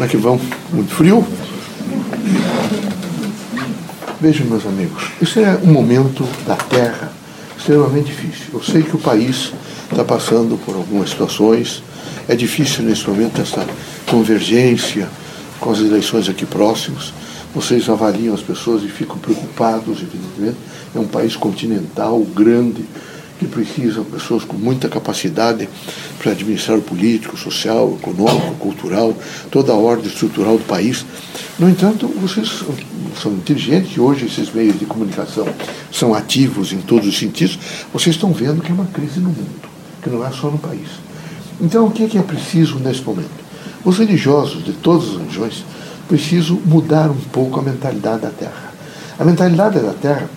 Como é que vão? Muito frio? Vejam, meus amigos, isso é um momento da Terra extremamente difícil. Eu sei que o país está passando por algumas situações. É difícil nesse momento essa convergência com as eleições aqui próximas. Vocês avaliam as pessoas e ficam preocupados, evidentemente. É um país continental, grande, que precisa de pessoas com muita capacidade para administrar o político, social, econômico, cultural, toda a ordem estrutural do país. No entanto, vocês são inteligentes e hoje esses meios de comunicação são ativos em todos os sentidos. Vocês estão vendo que é uma crise no mundo, que não é só no país. Então, o que é, que é preciso nesse momento? Os religiosos de todas as religiões precisam mudar um pouco a mentalidade da Terra. A mentalidade da Terra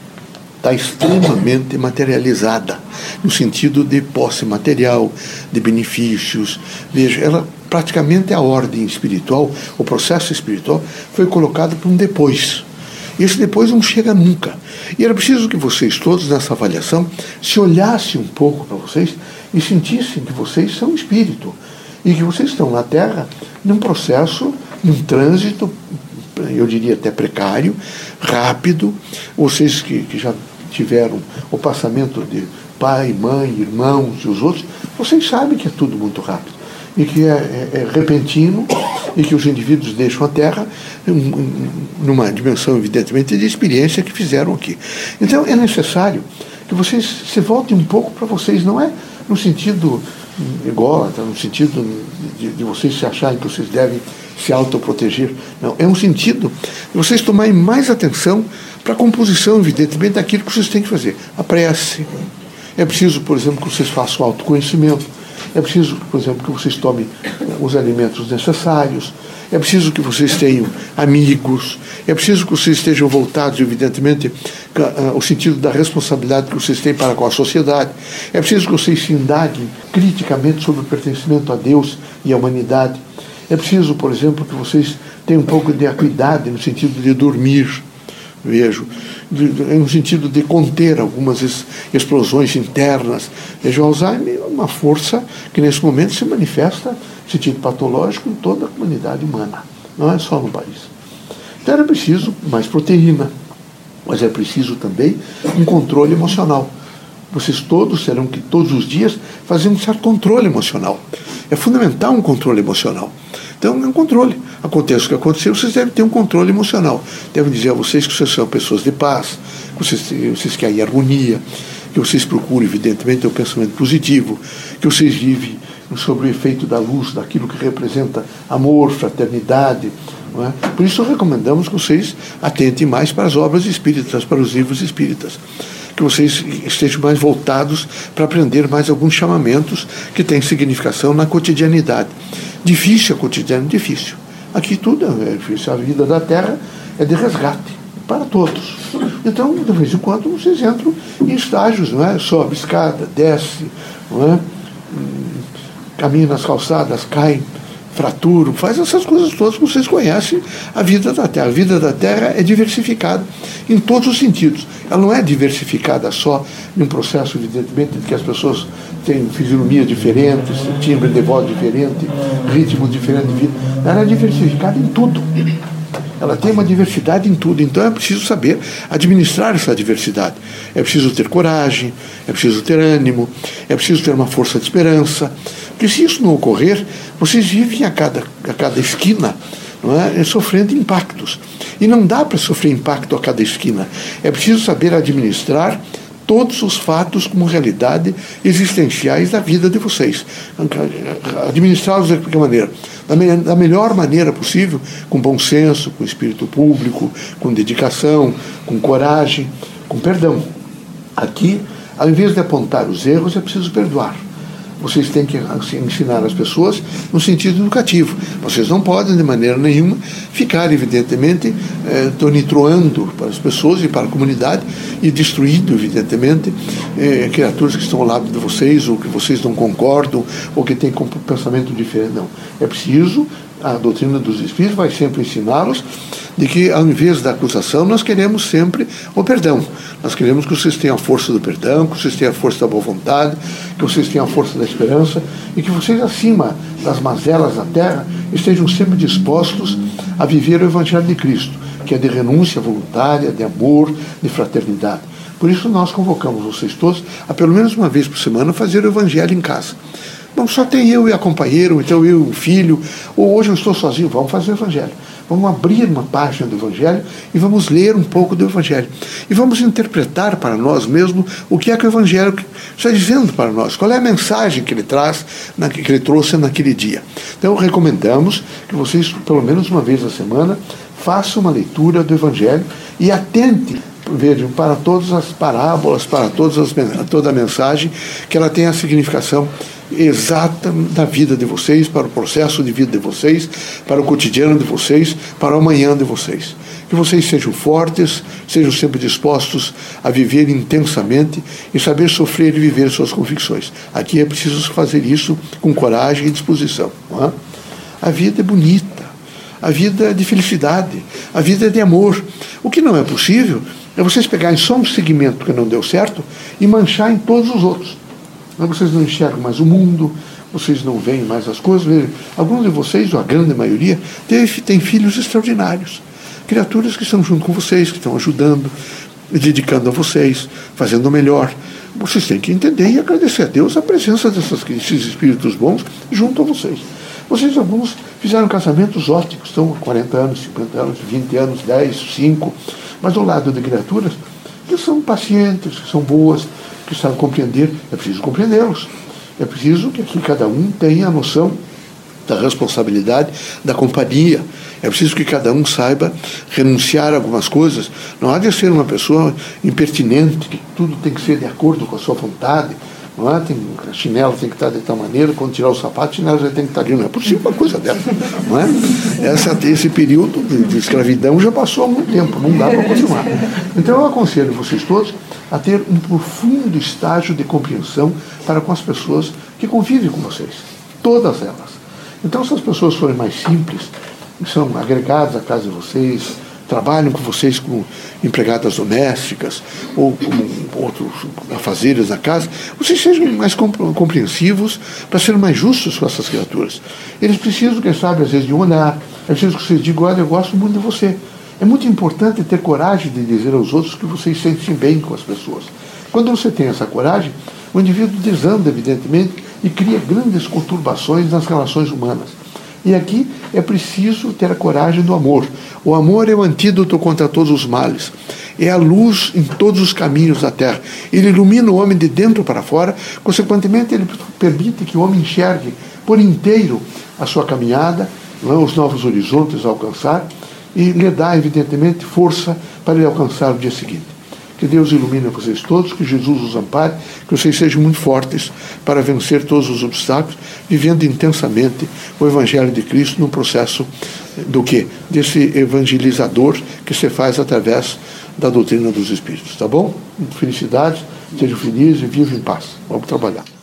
está extremamente materializada, no sentido de posse material, de benefícios. Veja, ela praticamente a ordem espiritual, o processo espiritual, foi colocado para um depois. Esse depois não chega nunca. E era preciso que vocês todos, nessa avaliação, se olhassem um pouco para vocês e sentissem que vocês são espírito. E que vocês estão na Terra num processo, num trânsito, eu diria até precário, rápido. Vocês que, que já tiveram o passamento de pai, mãe, irmãos e os outros, vocês sabem que é tudo muito rápido e que é, é, é repentino e que os indivíduos deixam a Terra numa dimensão, evidentemente, de experiência que fizeram aqui. Então é necessário que vocês se voltem um pouco para vocês, não é no sentido ególatra, no sentido de, de, vocês se acharem que vocês devem se autoproteger. Não, é um sentido de vocês tomarem mais atenção para a composição, evidentemente, daquilo que vocês têm que fazer. A prece. É preciso, por exemplo, que vocês façam autoconhecimento. É preciso, por exemplo, que vocês tomem os alimentos necessários. É preciso que vocês tenham amigos. É preciso que vocês estejam voltados, evidentemente, ao sentido da responsabilidade que vocês têm para com a sociedade. É preciso que vocês se indaguem criticamente sobre o pertencimento a Deus e à humanidade. É preciso, por exemplo, que vocês tenham um pouco de acuidade no sentido de dormir vejo, no sentido de conter algumas explosões internas. Vejo, o Alzheimer é uma força que nesse momento se manifesta no sentido patológico em toda a comunidade humana, não é só no país. Então era preciso mais proteína, mas é preciso também um controle emocional. Vocês todos terão que, todos os dias, fazer um certo controle emocional. É fundamental um controle emocional. Então, é um controle. Acontece o que aconteceu, vocês devem ter um controle emocional. Devem dizer a vocês que vocês são pessoas de paz, que vocês, vocês querem harmonia, que vocês procuram, evidentemente, um pensamento positivo, que vocês vivem sobre o efeito da luz, daquilo que representa amor, fraternidade. É? Por isso, recomendamos que vocês atentem mais para as obras espíritas, para os livros espíritas que vocês estejam mais voltados para aprender mais alguns chamamentos que têm significação na cotidianidade. Difícil cotidiano, difícil. Aqui tudo é difícil. A vida da Terra é de resgate para todos. Então, de vez em quando, vocês entram em estágios, não é? Sobe escada, desce, não é? Hum, caminha nas calçadas, cai fraturo, faz essas coisas todas que vocês conhecem a vida da Terra. A vida da Terra é diversificada em todos os sentidos. Ela não é diversificada só em um processo, evidentemente, de que as pessoas têm fisionomia diferentes, timbre de voz diferente, ritmo diferente de vida. Ela é diversificada em tudo. Ela tem uma diversidade em tudo, então é preciso saber administrar essa diversidade. É preciso ter coragem, é preciso ter ânimo, é preciso ter uma força de esperança. Porque se isso não ocorrer, vocês vivem a cada, a cada esquina não é? sofrendo impactos. E não dá para sofrer impacto a cada esquina. É preciso saber administrar todos os fatos como realidade existenciais da vida de vocês. Administrá-los de qualquer maneira? Da, me da melhor maneira possível, com bom senso, com espírito público, com dedicação, com coragem, com perdão. Aqui, ao invés de apontar os erros, é preciso perdoar vocês têm que assim, ensinar as pessoas no sentido educativo. Vocês não podem, de maneira nenhuma, ficar, evidentemente, eh, tonitruando para as pessoas e para a comunidade e destruindo, evidentemente, eh, criaturas que estão ao lado de vocês ou que vocês não concordam ou que têm pensamento diferente. Não. É preciso, a doutrina dos Espíritos vai sempre ensiná-los de que, ao invés da acusação, nós queremos sempre o perdão. Nós queremos que vocês tenham a força do perdão, que vocês tenham a força da boa vontade, que vocês tenham a força da esperança e que vocês, acima das mazelas da terra, estejam sempre dispostos a viver o Evangelho de Cristo, que é de renúncia voluntária, de amor, de fraternidade. Por isso, nós convocamos vocês todos a, pelo menos uma vez por semana, fazer o Evangelho em casa. Bom, só tem eu e a companheira, ou então eu e o filho, ou hoje eu estou sozinho, vamos fazer o Evangelho. Vamos abrir uma página do Evangelho e vamos ler um pouco do Evangelho. E vamos interpretar para nós mesmos o que é que o Evangelho está dizendo para nós, qual é a mensagem que ele traz, que ele trouxe naquele dia. Então, recomendamos que vocês, pelo menos uma vez a semana, façam uma leitura do Evangelho e atente vejam, para todas as parábolas, para todas as, toda a mensagem, que ela tenha a significação exata da vida de vocês, para o processo de vida de vocês, para o cotidiano de vocês, para o amanhã de vocês. Que vocês sejam fortes, sejam sempre dispostos a viver intensamente e saber sofrer e viver suas convicções. Aqui é preciso fazer isso com coragem e disposição. É? A vida é bonita, a vida é de felicidade, a vida é de amor. O que não é possível é vocês pegarem só um segmento que não deu certo e manchar em todos os outros. Vocês não enxergam mais o mundo, vocês não veem mais as coisas. Alguns de vocês, ou a grande maioria, têm filhos extraordinários. Criaturas que estão junto com vocês, que estão ajudando, dedicando a vocês, fazendo o melhor. Vocês têm que entender e agradecer a Deus a presença desses espíritos bons junto a vocês. Vocês, alguns, fizeram casamentos ótimos, estão há 40 anos, 50 anos, 20 anos, 10, 5, mas ao lado de criaturas que são pacientes, que são boas, que sabem compreender, é preciso compreendê-los. É preciso que aqui cada um tenha a noção da responsabilidade da companhia. É preciso que cada um saiba renunciar a algumas coisas. Não há de ser uma pessoa impertinente, que tudo tem que ser de acordo com a sua vontade, não é? Tem, a chinela tem que estar de tal maneira, quando tirar o sapato, a chinela já tem que estar ali. Não é possível uma coisa dessa. Não é? Essa, esse período de escravidão já passou há muito tempo, não dá para continuar. Então eu aconselho vocês todos a ter um profundo estágio de compreensão para com as pessoas que convivem com vocês. Todas elas. Então, se as pessoas forem mais simples, são agregadas à casa de vocês, trabalham com vocês como empregadas domésticas ou como outros afazeres na casa, vocês sejam mais compreensivos para serem mais justos com essas criaturas. Eles precisam, quem sabe, às vezes, de um olhar. É preciso que vocês digam, olha, eu gosto muito de você. É muito importante ter coragem de dizer aos outros que vocês sentem bem com as pessoas. Quando você tem essa coragem, o indivíduo desanda, evidentemente, e cria grandes conturbações nas relações humanas. E aqui é preciso ter a coragem do amor. O amor é o antídoto contra todos os males. É a luz em todos os caminhos da terra. Ele ilumina o homem de dentro para fora, consequentemente, ele permite que o homem enxergue por inteiro a sua caminhada, os novos horizontes a alcançar, e lhe dá, evidentemente, força para ele alcançar o dia seguinte. Que Deus ilumine vocês todos, que Jesus os ampare, que vocês sejam muito fortes para vencer todos os obstáculos, vivendo intensamente o Evangelho de Cristo no processo do que? Desse evangelizador que se faz através da doutrina dos Espíritos. Tá bom? Felicidade, sejam felizes e vivam em paz. Vamos trabalhar.